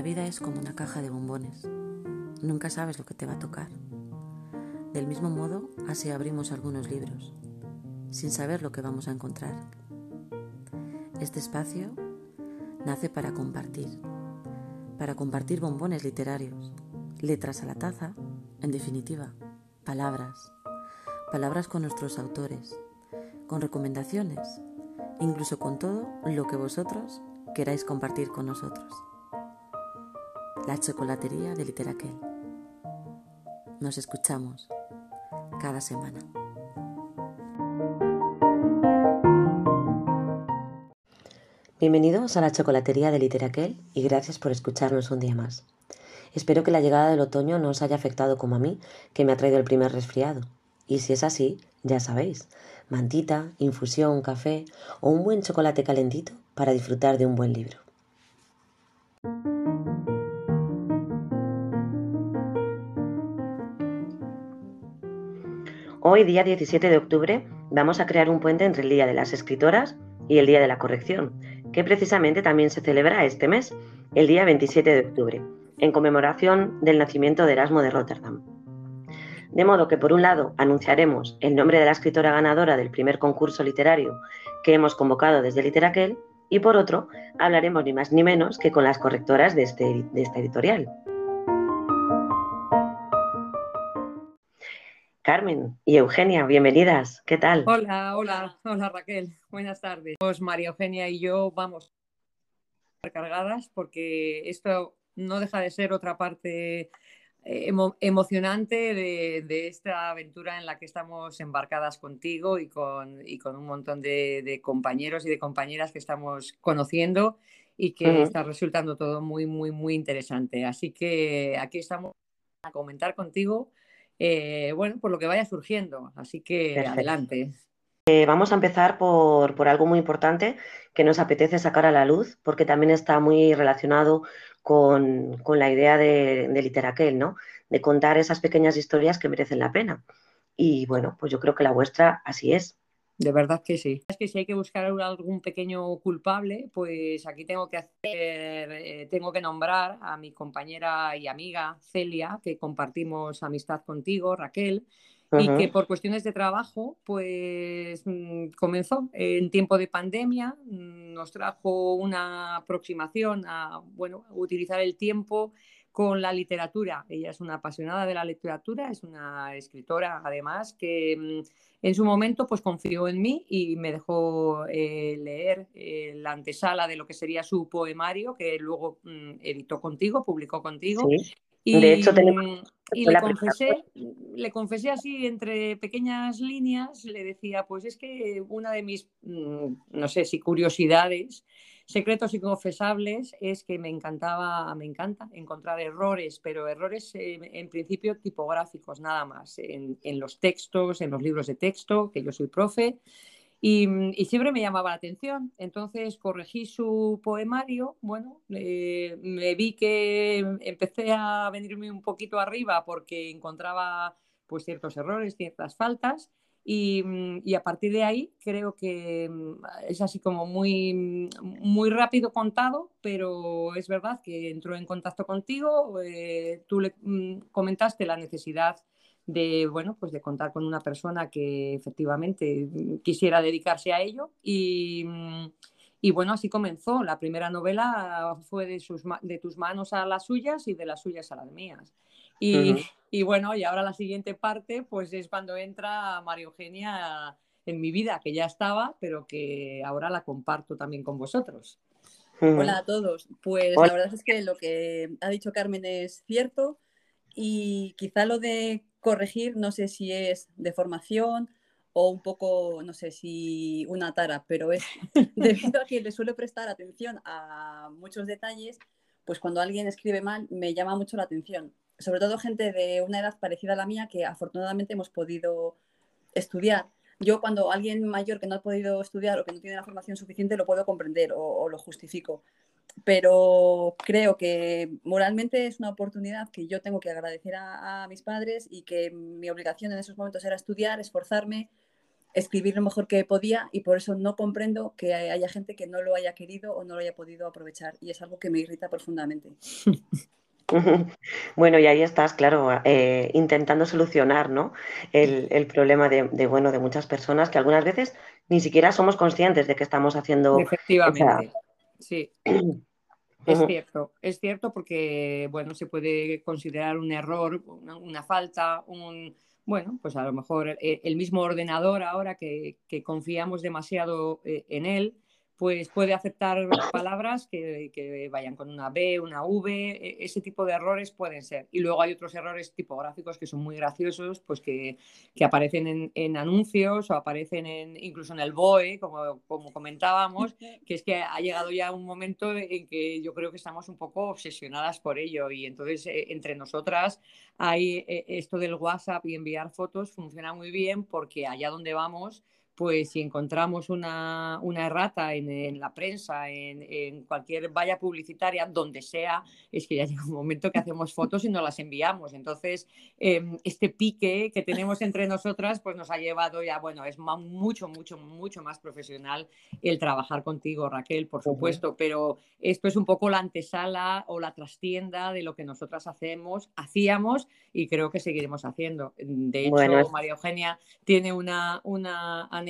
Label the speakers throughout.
Speaker 1: La vida es como una caja de bombones. Nunca sabes lo que te va a tocar. Del mismo modo, así abrimos algunos libros, sin saber lo que vamos a encontrar. Este espacio nace para compartir, para compartir bombones literarios, letras a la taza, en definitiva, palabras, palabras con nuestros autores, con recomendaciones, incluso con todo lo que vosotros queráis compartir con nosotros. La chocolatería de Literaquel. Nos escuchamos cada semana. Bienvenidos a la chocolatería de Literaquel y gracias por escucharnos un día más. Espero que la llegada del otoño no os haya afectado como a mí, que me ha traído el primer resfriado. Y si es así, ya sabéis, mantita, infusión, café o un buen chocolate calentito para disfrutar de un buen libro. Hoy, día 17 de octubre, vamos a crear un puente entre el Día de las Escritoras y el Día de la Corrección, que precisamente también se celebra este mes, el día 27 de octubre, en conmemoración del nacimiento de Erasmo de Rotterdam. De modo que, por un lado, anunciaremos el nombre de la escritora ganadora del primer concurso literario que hemos convocado desde Literaquel, y por otro, hablaremos ni más ni menos que con las correctoras de, este, de esta editorial. Carmen y Eugenia, bienvenidas. ¿Qué tal?
Speaker 2: Hola, hola, hola Raquel. Buenas tardes. Pues María Eugenia y yo vamos cargadas porque esto no deja de ser otra parte eh, emocionante de, esta aventura en la que estamos embarcadas contigo y con, con un montón de, compañeros y de compañeras que estamos conociendo y que está resultando todo muy, muy, muy interesante. Así que aquí estamos a comentar contigo eh, bueno, por lo que vaya surgiendo. Así que adelante.
Speaker 1: Eh, vamos a empezar por, algo muy importante que nos apetece sacar a la luz, porque también está muy relacionado con, la idea de, de Literaquel, ¿no? De contar esas pequeñas historias que merecen la pena. Y bueno, pues yo creo que la vuestra así es.
Speaker 2: De verdad que sí. Es que si hay que buscar algún pequeño culpable, pues aquí tengo que hacer, eh, tengo que nombrar a mi compañera y amiga Celia, que compartimos amistad contigo, Raquel, y que por cuestiones de trabajo, pues mm, comenzó en tiempo de pandemia, mm, nos trajo una aproximación a, bueno, utilizar el tiempo con la literatura. Ella es una apasionada de la literatura, es una escritora además que mm, en su momento pues confió en mí y me dejó eh, leer eh, la antesala de lo que sería su poemario que luego mm, editó contigo, publicó contigo. Y, de hecho, mm, y le confesé, le confesé así entre pequeñas líneas, le decía, pues es que una de mis, no sé si curiosidades secretos inconfesables es que me encantaba, me encanta encontrar errores, pero errores en principio tipográficos nada más, en, los textos, en los libros de texto, que yo soy profe, y, siempre me llamaba la atención. Entonces corregí su poemario, bueno, me vi que empecé a venirme un poquito arriba porque encontraba pues ciertos errores, ciertas faltas, Mm, y, a partir de ahí creo que mm, es así como muy, muy rápido contado, pero es verdad que entró en contacto contigo, eh, tú le mm, comentaste la necesidad de, bueno, pues de contar con una persona que efectivamente quisiera dedicarse a ello y, y bueno, así comenzó. La primera novela fue de tus manos a las suyas y de las suyas a las mías. Y, bueno, y ahora la siguiente parte, pues es cuando entra María Eugenia en mi vida, que ya estaba, pero que ahora la comparto también con vosotros.
Speaker 3: Hola a todos. Pues la verdad es que lo que ha dicho Carmen es cierto y quizá lo de corregir, no sé si es de formación o un poco, no sé si una tara, pero es debido a que le suelo prestar atención a muchos detalles, pues cuando alguien escribe mal me llama mucho la atención sobre todo gente de una edad parecida a la mía que afortunadamente hemos podido estudiar. Yo cuando alguien mayor que no ha podido estudiar o que no tiene la formación suficiente lo puedo comprender o, lo justifico. Pero creo que moralmente es una oportunidad que yo tengo que agradecer a, mis padres y que mi obligación en esos momentos era estudiar, esforzarme escribir lo mejor que podía y por eso no comprendo que haya gente que no lo haya querido o no lo haya podido aprovechar y es algo que me irrita profundamente.
Speaker 4: Bueno, y ahí estás, claro, eh, intentando solucionar ¿no? el, problema de, bueno, de muchas personas que algunas veces ni siquiera somos conscientes de que estamos haciendo.
Speaker 2: Efectivamente, sí. Es cierto, es cierto porque, bueno, se puede considerar un error, una, falta, un, bueno, pues a lo mejor eh, el, mismo ordenador ahora que, que confiamos demasiado eh, en él, pues puede aceptar palabras que, vayan con una B, una V, e, ese tipo de errores pueden ser. Y luego hay otros errores tipográficos que son muy graciosos, pues que, aparecen en, anuncios o aparecen en, incluso en el BOE, como, como comentábamos, que es que ha llegado ya un momento en que yo creo que estamos un poco obsesionadas por ello y entonces eh, entre nosotras hay eh, esto del WhatsApp y enviar fotos funciona muy bien porque allá donde vamos pues si encontramos una, errata en, la prensa, en, cualquier valla publicitaria, donde sea, es que ya llega un momento que hacemos fotos y nos las enviamos. Entonces, em, este pique que tenemos entre nosotras, pues nos ha llevado ya, bueno, es mucho, mucho, mucho más profesional el trabajar contigo, Raquel, por supuesto, pero esto es un poco la antesala o la trastienda de lo que nosotras hacemos, hacíamos y creo que seguiremos haciendo. De hecho, María Eugenia tiene una, una anécdota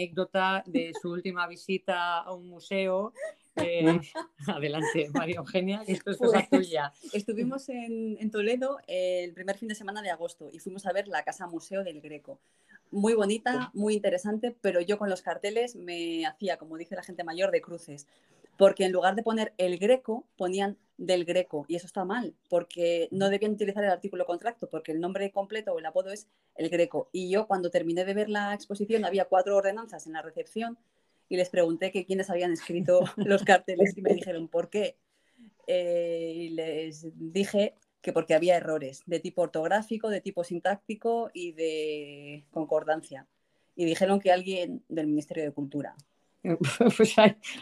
Speaker 2: de su última visita a un museo. Eh, adelante, María Eugenia, esto es cosa pues, tuya.
Speaker 3: Estuvimos en, Toledo el primer fin de semana de agosto y fuimos a ver la Casa Museo del Greco. Muy bonita, muy interesante, pero yo con los carteles me hacía, como dice la gente mayor, de cruces porque en lugar de poner el greco, ponían del greco, y eso está mal, porque no debían utilizar el artículo contracto, porque el nombre completo o el apodo es el greco. Y yo cuando terminé de ver la exposición había cuatro ordenanzas en la recepción y les pregunté que quiénes habían escrito los carteles y me dijeron por qué. Eh, y les dije que porque había errores de tipo ortográfico, de tipo sintáctico y de concordancia. Y dijeron que alguien del Ministerio de Cultura.
Speaker 2: pues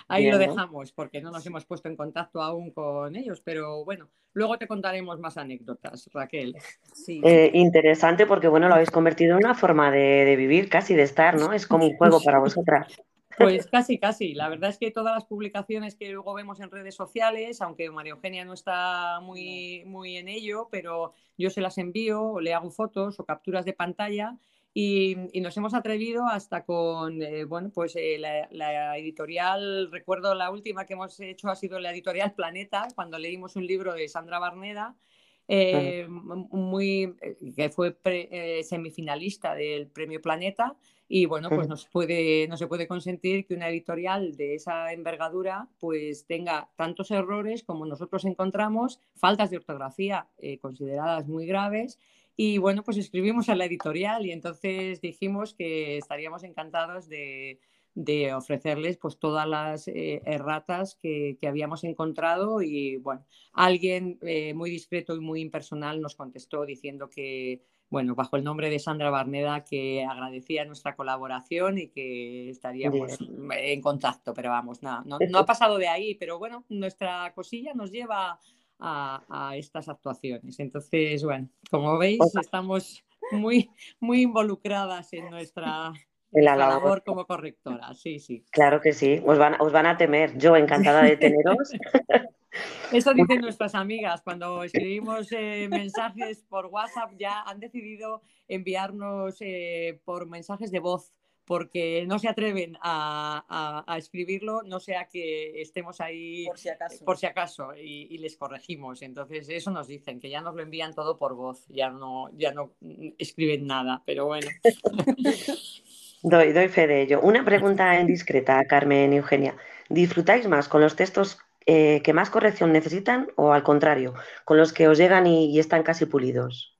Speaker 2: ahí, lo dejamos, porque no nos hemos puesto en contacto aún con ellos, pero bueno, luego te contaremos más anécdotas, Raquel.
Speaker 4: Sí. Eh, interesante porque, bueno, lo habéis convertido en una forma de, vivir, casi de estar, ¿no? Es como un juego para vosotras.
Speaker 2: Pues casi, casi. La verdad es que todas las publicaciones que luego vemos en redes sociales, aunque María Eugenia no está muy, muy en ello, pero yo se las envío o le hago fotos o capturas de pantalla y, nos hemos atrevido hasta con, eh, bueno, pues eh, la, editorial, recuerdo la última que hemos hecho ha sido la editorial Planeta, cuando leímos un libro de Sandra Barneda, eh, muy, que fue semifinalista del Premio Planeta y bueno, pues nos puede, no se puede consentir que una editorial de esa envergadura pues tenga tantos errores como nosotros encontramos, faltas de ortografía consideradas muy graves y bueno, pues escribimos a la editorial y entonces dijimos que estaríamos encantados de, ofrecerles pues todas las eh, erratas que, habíamos encontrado y bueno, alguien eh, muy discreto y muy impersonal nos contestó diciendo que, bueno, bajo el nombre de Sandra Barneda, que agradecía nuestra colaboración y que estaríamos en contacto, pero vamos, nada, no, no ha pasado de ahí, pero bueno, nuestra cosilla nos lleva a, estas actuaciones. Entonces, bueno, como veis, estamos muy, muy involucradas en nuestra, labor como correctora. Sí, sí.
Speaker 4: Claro que sí, os van, os van a temer. Yo encantada de teneros.
Speaker 2: Eso dicen nuestras amigas. Cuando escribimos eh, mensajes por WhatsApp ya han decidido enviarnos eh, por mensajes de voz porque no se atreven a, escribirlo, no sea que estemos ahí
Speaker 3: por si acaso,
Speaker 2: por si acaso y, les corregimos. Entonces, eso nos dicen, que ya nos lo envían todo por voz, ya no, ya no escriben nada, pero bueno.
Speaker 4: doy, doy fe de ello. Una pregunta indiscreta, Carmen y Eugenia. ¿Disfrutáis más con los textos eh, que más corrección necesitan o al contrario, con los que os llegan y están casi pulidos?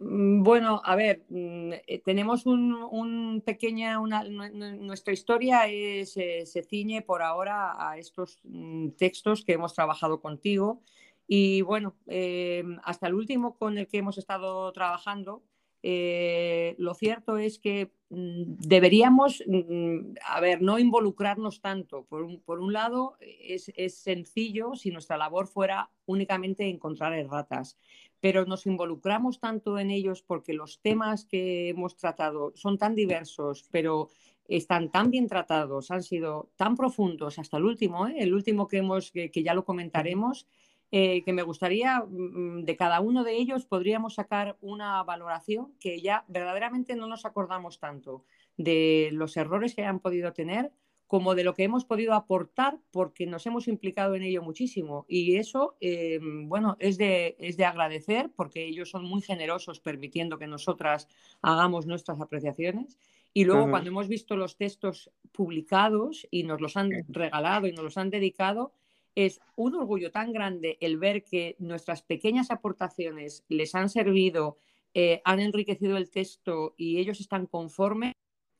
Speaker 2: Mm, bueno, a ver, mm, eh, tenemos un, pequeña, nuestra historia se ciñe por ahora a estos mm, textos que hemos trabajado contigo. Y bueno, eh, hasta el último con el que hemos estado trabajando, eh, lo cierto es que mm, deberíamos, mm, a ver, no involucrarnos tanto. Por un, lado, es, sencillo si nuestra labor fuera únicamente encontrar erratas, pero nos involucramos tanto en ellos porque los temas que hemos tratado son tan diversos, pero están tan bien tratados, han sido tan profundos hasta el último, ¿eh? el último que, hemos, que ya lo comentaremos eh, que me gustaría, mm, de cada uno de ellos podríamos sacar una valoración que ya verdaderamente no nos acordamos tanto de los errores que hayan podido tener como de lo que hemos podido aportar porque nos hemos implicado en ello muchísimo. Y eso, eh, bueno, es de, es de agradecer porque ellos son muy generosos permitiendo que nosotras hagamos nuestras apreciaciones. Y luego cuando hemos visto los textos publicados y nos los han regalado y nos los han dedicado, es un orgullo tan grande el ver que nuestras pequeñas aportaciones les han servido, eh, han enriquecido el texto y ellos están conformes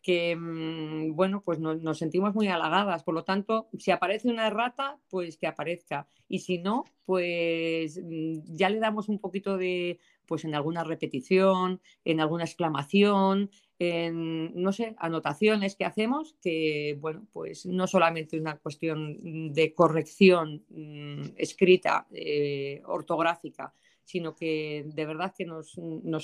Speaker 2: que, mm, bueno, pues nos, sentimos muy halagadas. Por lo tanto, si aparece una errata, pues que aparezca. Y si no, pues mm, ya le damos un poquito de, pues en alguna repetición, en alguna exclamación, en, no sé, anotaciones que hacemos, que, bueno, pues no solamente una cuestión de corrección mm, escrita, eh, ortográfica, sino que de verdad que nos,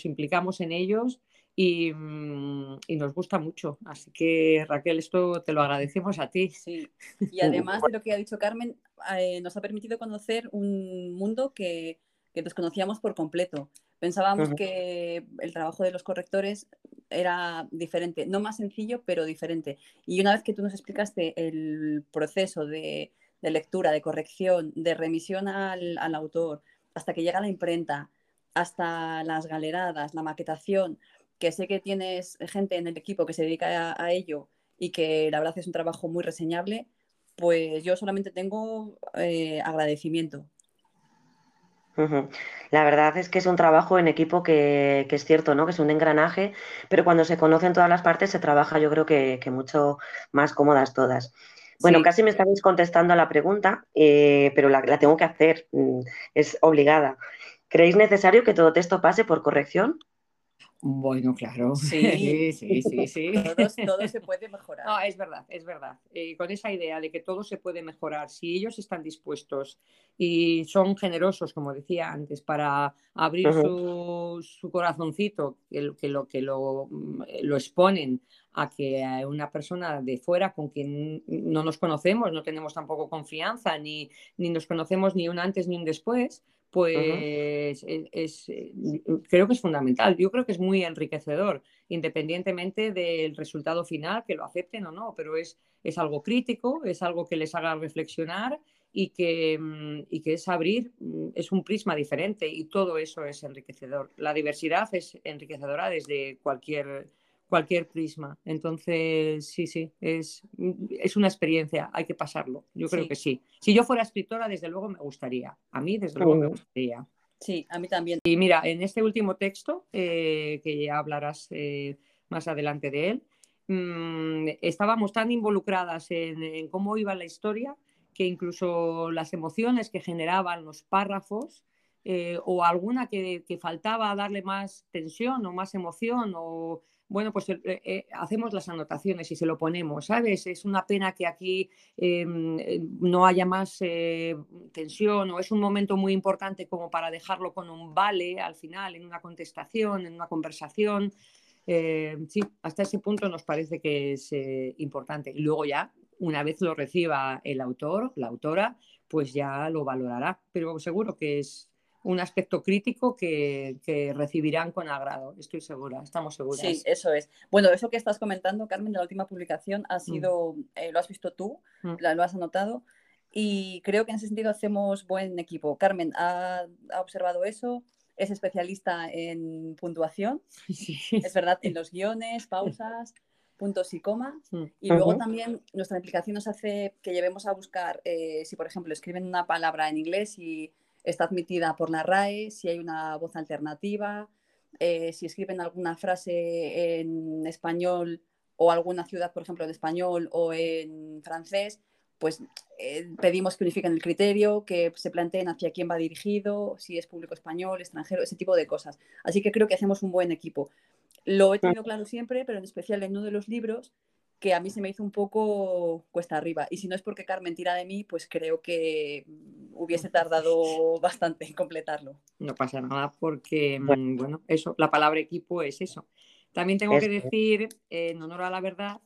Speaker 2: implicamos en ellos mm, y, nos gusta mucho. Así que Raquel, esto te lo agradecemos a ti.
Speaker 3: Sí, y además de lo que ha dicho Carmen, eh, nos ha permitido conocer un mundo que, que desconocíamos por completo. Pensábamos que el trabajo de los correctores era diferente, no más sencillo, pero diferente. Y una vez que tú nos explicaste el proceso de, lectura, de corrección, de remisión al, autor, hasta que llega la imprenta, hasta las galeradas, la maquetación, que sé que tienes gente en el equipo que se dedica a, ello y que la verdad es un trabajo muy reseñable, pues yo solamente tengo eh, agradecimiento.
Speaker 4: La verdad es que es un trabajo en equipo que, es cierto, ¿no? Que es un engranaje, pero cuando se conocen todas las partes se trabaja, yo creo que, mucho más cómodas todas. Bueno, casi me estáis contestando a la pregunta, eh, pero la, la, tengo que hacer, mm, es obligada. ¿Creéis necesario que todo texto pase por corrección?
Speaker 2: Bueno, claro.
Speaker 3: Sí, sí, sí, sí. Todo, se puede mejorar.
Speaker 2: No, es verdad, es verdad. Eh, con esa idea de que todo se puede mejorar, si ellos están dispuestos y son generosos, como decía antes, para abrir su, corazoncito, que, que, lo, que lo, mm, lo exponen a que una persona de fuera con quien no nos conocemos, no tenemos tampoco confianza, ni, ni nos conocemos ni un antes ni un después, pues es, eh, creo que es fundamental. Yo creo que es muy enriquecedor, independientemente del resultado final, que lo acepten o no, pero es, es algo crítico, es algo que les haga reflexionar y que, mm, y que es abrir, mm, es un prisma diferente y todo eso es enriquecedor. La diversidad es enriquecedora desde cualquier cualquier prisma. Entonces, sí, sí, es, es una experiencia, hay que pasarlo. Yo creo que sí. Si yo fuera escritora, desde luego me gustaría. A mí, desde luego, me gustaría.
Speaker 3: Sí, a mí también.
Speaker 2: Y mira, en este último texto, eh, que ya hablarás eh, más adelante de él, mm, estábamos tan involucradas en, cómo iba la historia que incluso las emociones que generaban los párrafos eh, o alguna que, que, faltaba darle más tensión o más emoción o bueno, pues eh, eh, hacemos las anotaciones y se lo ponemos, ¿sabes? Es una pena que aquí em, eh, no haya más tensión o es un momento muy importante como para dejarlo con un vale al final, en una contestación, en una conversación. sí, hasta ese punto nos parece que es importante. Y luego ya, una vez lo reciba el autor, la autora, pues ya lo valorará. Pero seguro que es un aspecto crítico que, recibirán con agrado, estoy segura, estamos seguras.
Speaker 3: Sí, eso es. Bueno, eso que estás comentando, Carmen, de la última publicación ha mm. sido, eh, lo has visto tú, mm. lo has anotado, y creo que en ese sentido hacemos buen equipo. Carmen ha, observado eso, es especialista en puntuación, es verdad, en los guiones, pausas puntos y comas. Mm. Y luego también nuestra implicación nos hace que llevemos a buscar, eh, si por ejemplo escriben una palabra en inglés y está admitida por la RAE, si hay una voz alternativa, eh, si escriben alguna frase en español o alguna ciudad, por ejemplo, en español o en francés, pues eh, pedimos que unifiquen el criterio, que se planteen hacia quién va dirigido, si es público español, extranjero, ese tipo de cosas. Así que creo que hacemos un buen equipo. Lo he tenido claro siempre, pero en especial en uno de los libros, que a mí se me hizo un poco cuesta arriba. Y si no es porque Carmen tira de mí, pues creo que hubiese tardado bastante en completarlo.
Speaker 2: No pasa nada porque, mm, bueno, eso, la palabra equipo es eso. También tengo que decir, en honor a la verdad,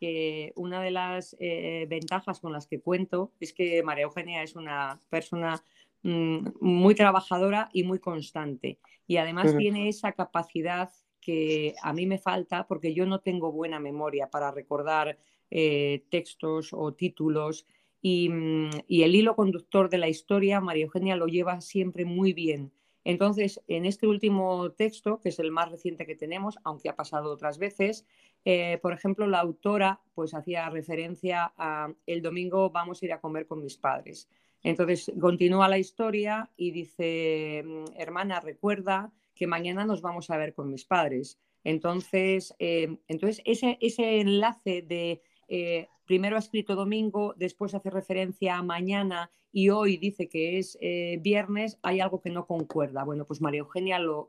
Speaker 2: que una de las eh, ventajas con las que cuento es que María Eugenia es una persona mm, muy trabajadora y muy constante. Y además tiene esa capacidad que a mí me falta porque yo no tengo buena memoria para recordar eh, textos o títulos. Y, mm, y, el hilo conductor de la historia, María Eugenia lo lleva siempre muy bien. Entonces, en este último texto, que es el más reciente que tenemos, aunque ha pasado otras veces, eh, por ejemplo, la autora pues hacía referencia a el domingo vamos a ir a comer con mis padres. Entonces, continúa la historia y dice, mm, hermana, recuerda que mañana nos vamos a ver con mis padres. Entonces, eh, entonces ese, ese enlace de eh, primero ha escrito domingo, después hace referencia a mañana y hoy dice que es eh, viernes, hay algo que no concuerda. Bueno, pues María Eugenia lo,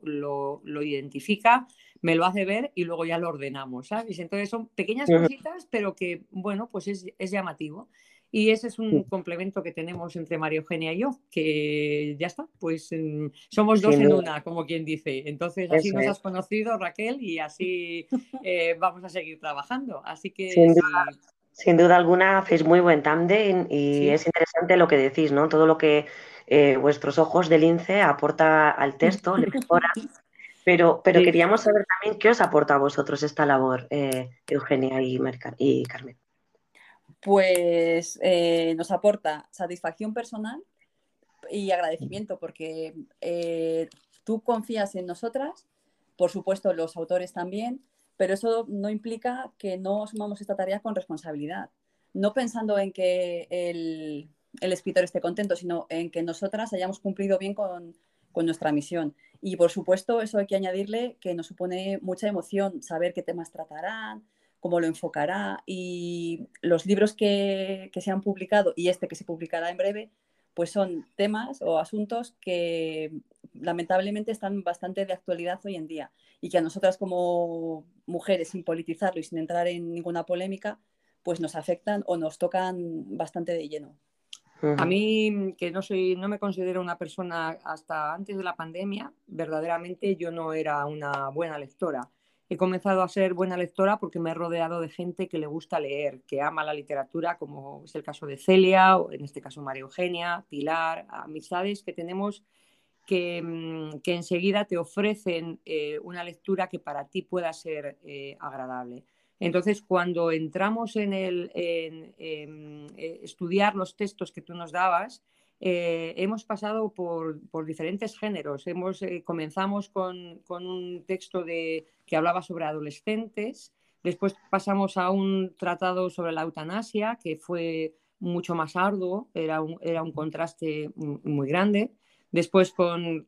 Speaker 2: identifica, me lo hace ver y luego ya lo ordenamos, ¿sabes? Entonces son pequeñas cositas, pero que, bueno, pues es, es llamativo. Y ese es un complemento que tenemos entre María Eugenia y yo, que ya está, pues somos dos en una, como quien dice. Entonces, así nos has conocido, Raquel, y así eh, vamos a seguir trabajando. Así que.
Speaker 4: Sin duda, alguna, hacéis muy buen tándem y es interesante lo que decís, ¿no? Todo lo que eh, vuestros ojos de lince aporta al texto, le mejora. Pero, pero queríamos saber también qué os aporta a vosotros esta labor, eh, Eugenia y, y Carmen
Speaker 3: pues eh, nos aporta satisfacción personal y agradecimiento porque eh, tú confías en nosotras, por supuesto los autores también, pero eso no implica que no asumamos esta tarea con responsabilidad, no pensando en que el, escritor esté contento, sino en que nosotras hayamos cumplido bien con, con nuestra misión. Y por supuesto, eso hay que añadirle que nos supone mucha emoción saber qué temas tratarán, cómo lo enfocará y los libros que, se han publicado y este que se publicará en breve, pues son temas o asuntos que lamentablemente están bastante de actualidad hoy en día y que a nosotras como mujeres, sin politizarlo y sin entrar en ninguna polémica, pues nos afectan o nos tocan bastante de lleno.
Speaker 2: A mí, que no soy, no me considero una persona hasta antes de la pandemia, verdaderamente yo no era una buena lectora he comenzado a ser buena lectora porque me he rodeado de gente que le gusta leer, que ama la literatura, como es el caso de Celia, o en este caso María Eugenia, Pilar, amistades que tenemos que, mm, enseguida te ofrecen eh, una lectura que para ti pueda ser eh, agradable. Entonces, cuando entramos en, el, en eh, estudiar los textos que tú nos dabas, eh, hemos pasado por, diferentes géneros. Hemos, eh, comenzamos con, un texto de, que hablaba sobre adolescentes, después pasamos a un tratado sobre la eutanasia, que fue mucho más arduo, era un, era un contraste muy grande. Después con,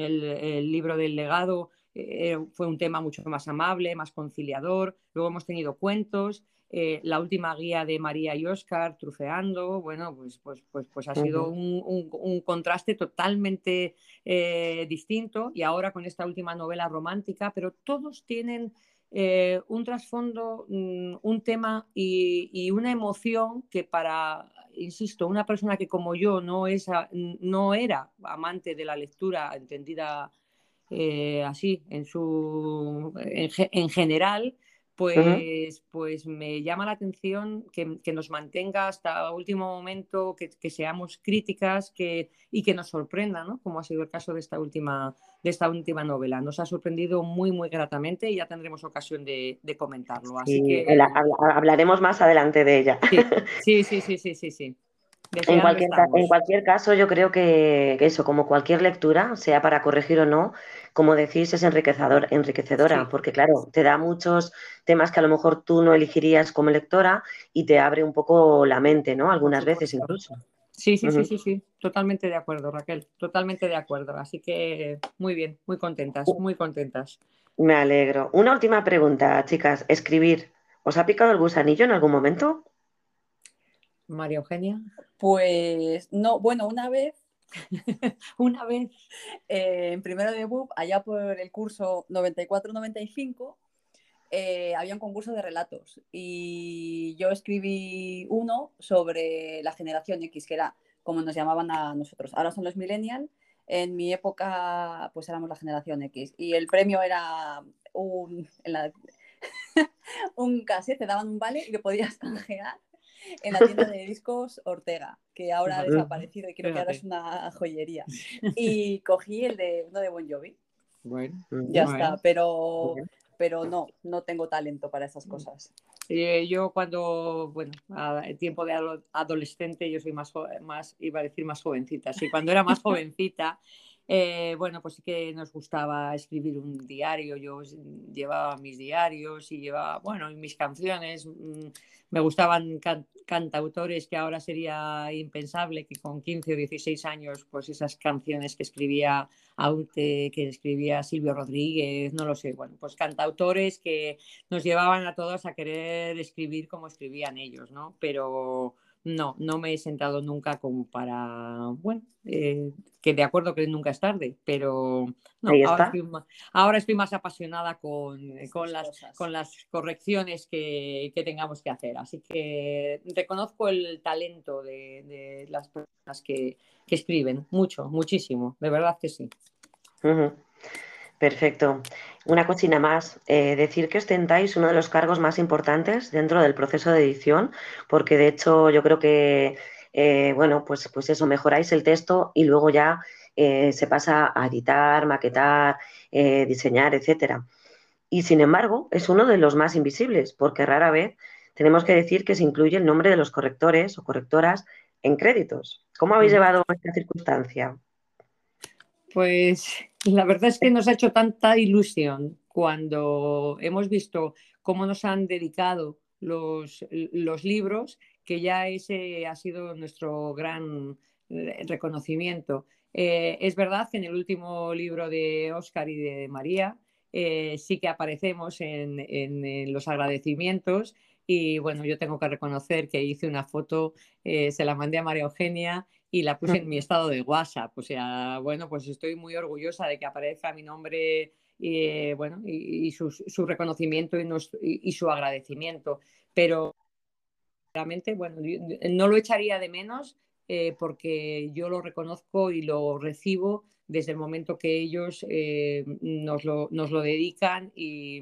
Speaker 2: el, libro del legado eh, fue un tema mucho más amable, más conciliador. Luego hemos tenido cuentos eh, la última guía de María y Oscar, Trufeando, bueno, pues, pues, pues, pues ha sido un, contraste totalmente eh, distinto y ahora con esta última novela romántica, pero todos tienen eh, un trasfondo, mm, un tema y, una emoción que para, insisto, una persona que como yo no, es, no era amante de la lectura entendida así en, su, en general, pues, pues me llama la atención que, nos mantenga hasta último momento, que, seamos críticas que, y que nos sorprenda, ¿no? como ha sido el caso de esta, última, de esta última novela. Nos ha sorprendido muy, muy gratamente y ya tendremos ocasión de, comentarlo. Así que...
Speaker 4: hablaremos más adelante de ella.
Speaker 2: sí, sí, sí, sí, sí. sí.
Speaker 4: En cualquier, en cualquier, caso, yo creo que, eso, como cualquier lectura, sea para corregir o no, como decís, es enriquecedor, enriquecedora, porque claro, te da muchos temas que a lo mejor tú no elegirías como lectora y te abre un poco la mente, ¿no? Algunas veces incluso.
Speaker 2: Sí, sí, sí, sí, sí, totalmente de acuerdo, Raquel, totalmente de acuerdo. Así que muy bien, muy contentas, muy contentas.
Speaker 4: Me alegro. Una última pregunta, chicas. Escribir, ¿os ha picado el gusanillo en algún momento?
Speaker 2: María Eugenia.
Speaker 3: Pues no, bueno, una vez
Speaker 2: una vez
Speaker 3: eh, en primero de BUP, allá por el curso 94-95, eh, había un concurso de relatos y yo escribí uno sobre la generación X, que era como nos llamaban a nosotros. Ahora son los millennials. En mi época, pues éramos la generación X. Y el premio era un, un cassette, te daban un vale y lo podías canjear en la tienda de discos Ortega, que ahora ha desaparecido y creo que ahora es una joyería. Y cogí el de uno de Bon Jovi. Bueno, ya está, pero, pero no, no tengo talento para esas cosas.
Speaker 2: Eh, yo cuando, bueno, el tiempo de adolescente, yo soy más, más, iba a decir más jovencita, sí, cuando era más jovencita, eh, bueno, pues sí que nos gustaba escribir un diario, yo llevaba mis diarios y llevaba, bueno, mis canciones, mm, me gustaban cantautores que ahora sería impensable que con 15 o 16 años, pues esas canciones que escribía Aute, que escribía Silvio Rodríguez, no lo sé, bueno, pues cantautores que nos llevaban a todos a querer escribir como escribían ellos, ¿no? Pero no, no me he sentado nunca como para, bueno, eh, que de acuerdo que nunca es tarde, pero no, ahora estoy, más, apasionada con, con, las, con las, correcciones que, tengamos que hacer. Así que reconozco el talento de, las personas que, escriben, mucho, muchísimo, de verdad que sí.
Speaker 4: Perfecto. Una cocina más. Eh, decir que ostentáis uno de los cargos más importantes dentro del proceso de edición, porque de hecho yo creo que, eh, bueno, pues, pues eso, mejoráis el texto y luego ya eh, se pasa a editar, maquetar, diseñar, etcétera. Y sin embargo, es uno de los más invisibles, porque rara vez tenemos que decir que se incluye el nombre de los correctores o correctoras en créditos. ¿Cómo habéis mm. llevado esta circunstancia?
Speaker 2: Pues la verdad es que nos ha hecho tanta ilusión cuando hemos visto cómo nos han dedicado los, los libros, que ya ese ha sido nuestro gran eh, reconocimiento. Eh, es verdad que en el último libro de Oscar y de María eh, sí que aparecemos en, en, los agradecimientos y bueno, yo tengo que reconocer que hice una foto, se la mandé a María Eugenia y la puse en mi estado de WhatsApp. O sea, bueno, pues estoy muy orgullosa de que aparezca mi nombre y, bueno, y, su, reconocimiento y, su agradecimiento. Pero realmente, bueno, no lo echaría de menos eh, porque yo lo reconozco y lo recibo desde el momento que ellos eh, nos, lo, nos, lo, dedican y,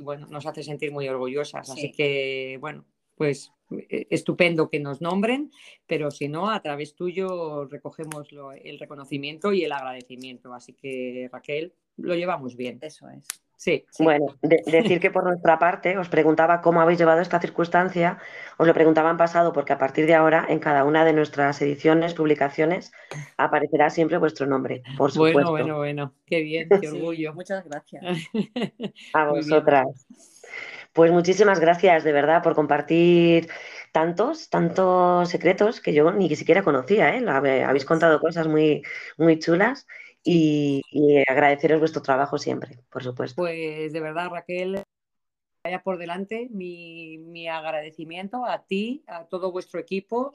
Speaker 2: bueno, nos hace sentir muy orgullosas. Así que, bueno, pues eh, estupendo que nos nombren, pero si no, a través tuyo recogemos el reconocimiento y el agradecimiento. Así que, Raquel, lo llevamos bien.
Speaker 3: Eso es.
Speaker 4: Sí, Bueno, decir que por nuestra parte os preguntaba cómo habéis llevado esta circunstancia, os lo preguntaba en pasado porque a partir de ahora en cada una de nuestras ediciones, publicaciones, aparecerá siempre vuestro nombre, por supuesto.
Speaker 2: Bueno, bueno, bueno, qué bien, qué orgullo.
Speaker 3: muchas gracias.
Speaker 4: A vosotras. Pues muchísimas gracias de verdad por compartir tantos, tantos secretos que yo ni siquiera conocía. ¿eh? Habéis contado cosas muy, muy chulas y, agradeceros vuestro trabajo siempre, por supuesto.
Speaker 2: Pues de verdad, Raquel, vaya por delante mi, mi agradecimiento a ti, a todo vuestro equipo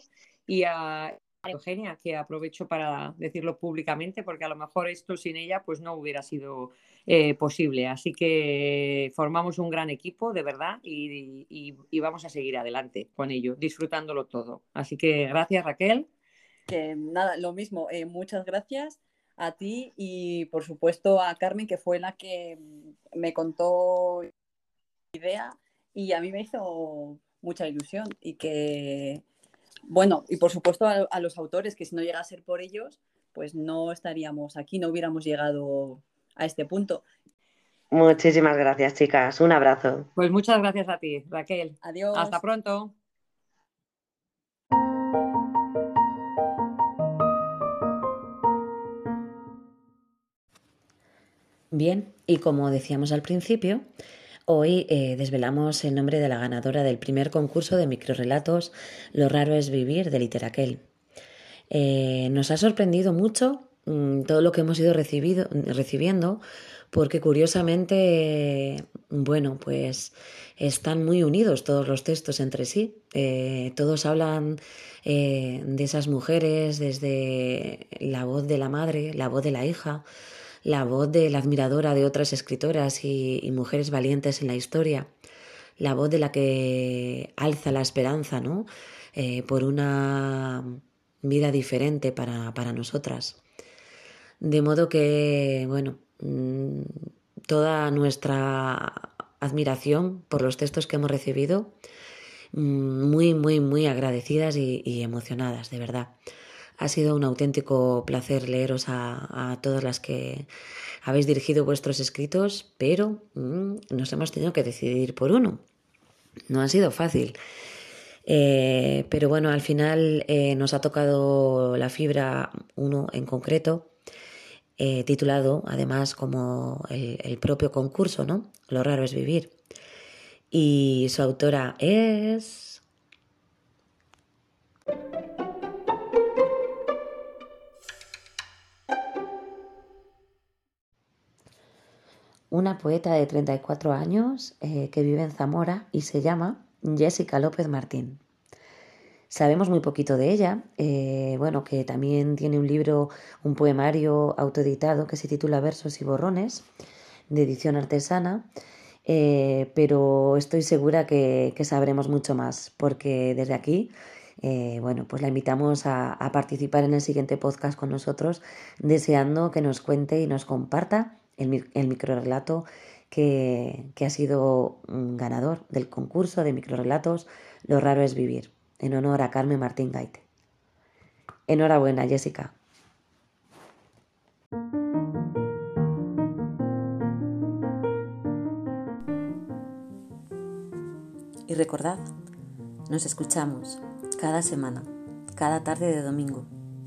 Speaker 2: y a Eugenia, que aprovecho para decirlo públicamente, porque a lo mejor esto sin ella pues no hubiera sido eh, posible. Así que formamos un gran equipo, de verdad, y, vamos a seguir adelante con ello, disfrutándolo todo. Así que gracias, Raquel.
Speaker 3: Que nada, lo mismo, eh, muchas gracias a ti y por supuesto a Carmen, que fue la que me contó la idea y a mí me hizo mucha ilusión y que bueno, y por supuesto a, los autores, que si no llega a ser por ellos, pues no estaríamos aquí, no hubiéramos llegado a este punto.
Speaker 4: Muchísimas gracias, chicas. Un abrazo.
Speaker 2: Pues muchas gracias a ti, Raquel.
Speaker 3: Adiós.
Speaker 2: Hasta pronto.
Speaker 1: Bien, y como decíamos al principio, Hoy eh, desvelamos el nombre de la ganadora del primer concurso de microrelatos Lo raro es vivir de Literaquel. Eh, nos ha sorprendido mucho mm, todo lo que hemos ido recibiendo porque curiosamente, bueno, pues están muy unidos todos los textos entre sí. Eh, todos hablan de esas mujeres desde la voz de la madre, la voz de la hija, la voz de la admiradora de otras escritoras y, mujeres valientes en la historia, la voz de la que alza la esperanza, ¿no? Eh, por una vida diferente para, para nosotras. De modo que, bueno, mm, toda nuestra admiración por los textos que hemos recibido, mm, muy, muy, muy agradecidas y, emocionadas, de verdad. Ha sido un auténtico placer leeros a, todas las que habéis dirigido vuestros escritos, pero mm, nos hemos tenido que decidir por uno. No ha sido fácil. Eh, pero bueno, al final eh, nos ha tocado la fibra uno en concreto, eh, titulado además como el, propio concurso, ¿no? Lo raro es vivir. Y su autora es... Una poeta de 34 años que vive en Zamora y se llama Jessica López Martín. Sabemos muy poquito de ella, eh, bueno, que también tiene un libro, un poemario autoeditado que se titula Versos y Borrones, de edición artesana, eh, pero estoy segura que, sabremos mucho más, porque desde aquí, eh, bueno, pues la invitamos a, participar en el siguiente podcast con nosotros, deseando que nos cuente y nos comparta el, el microrelato que, que ha sido ganador del concurso de microrelatos Lo raro es vivir en honor a Carmen Martín Gaite. Enhorabuena, Jessica. Y recordad, nos escuchamos cada semana, cada tarde de domingo,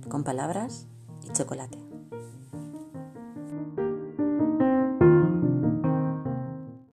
Speaker 1: con palabras y chocolate.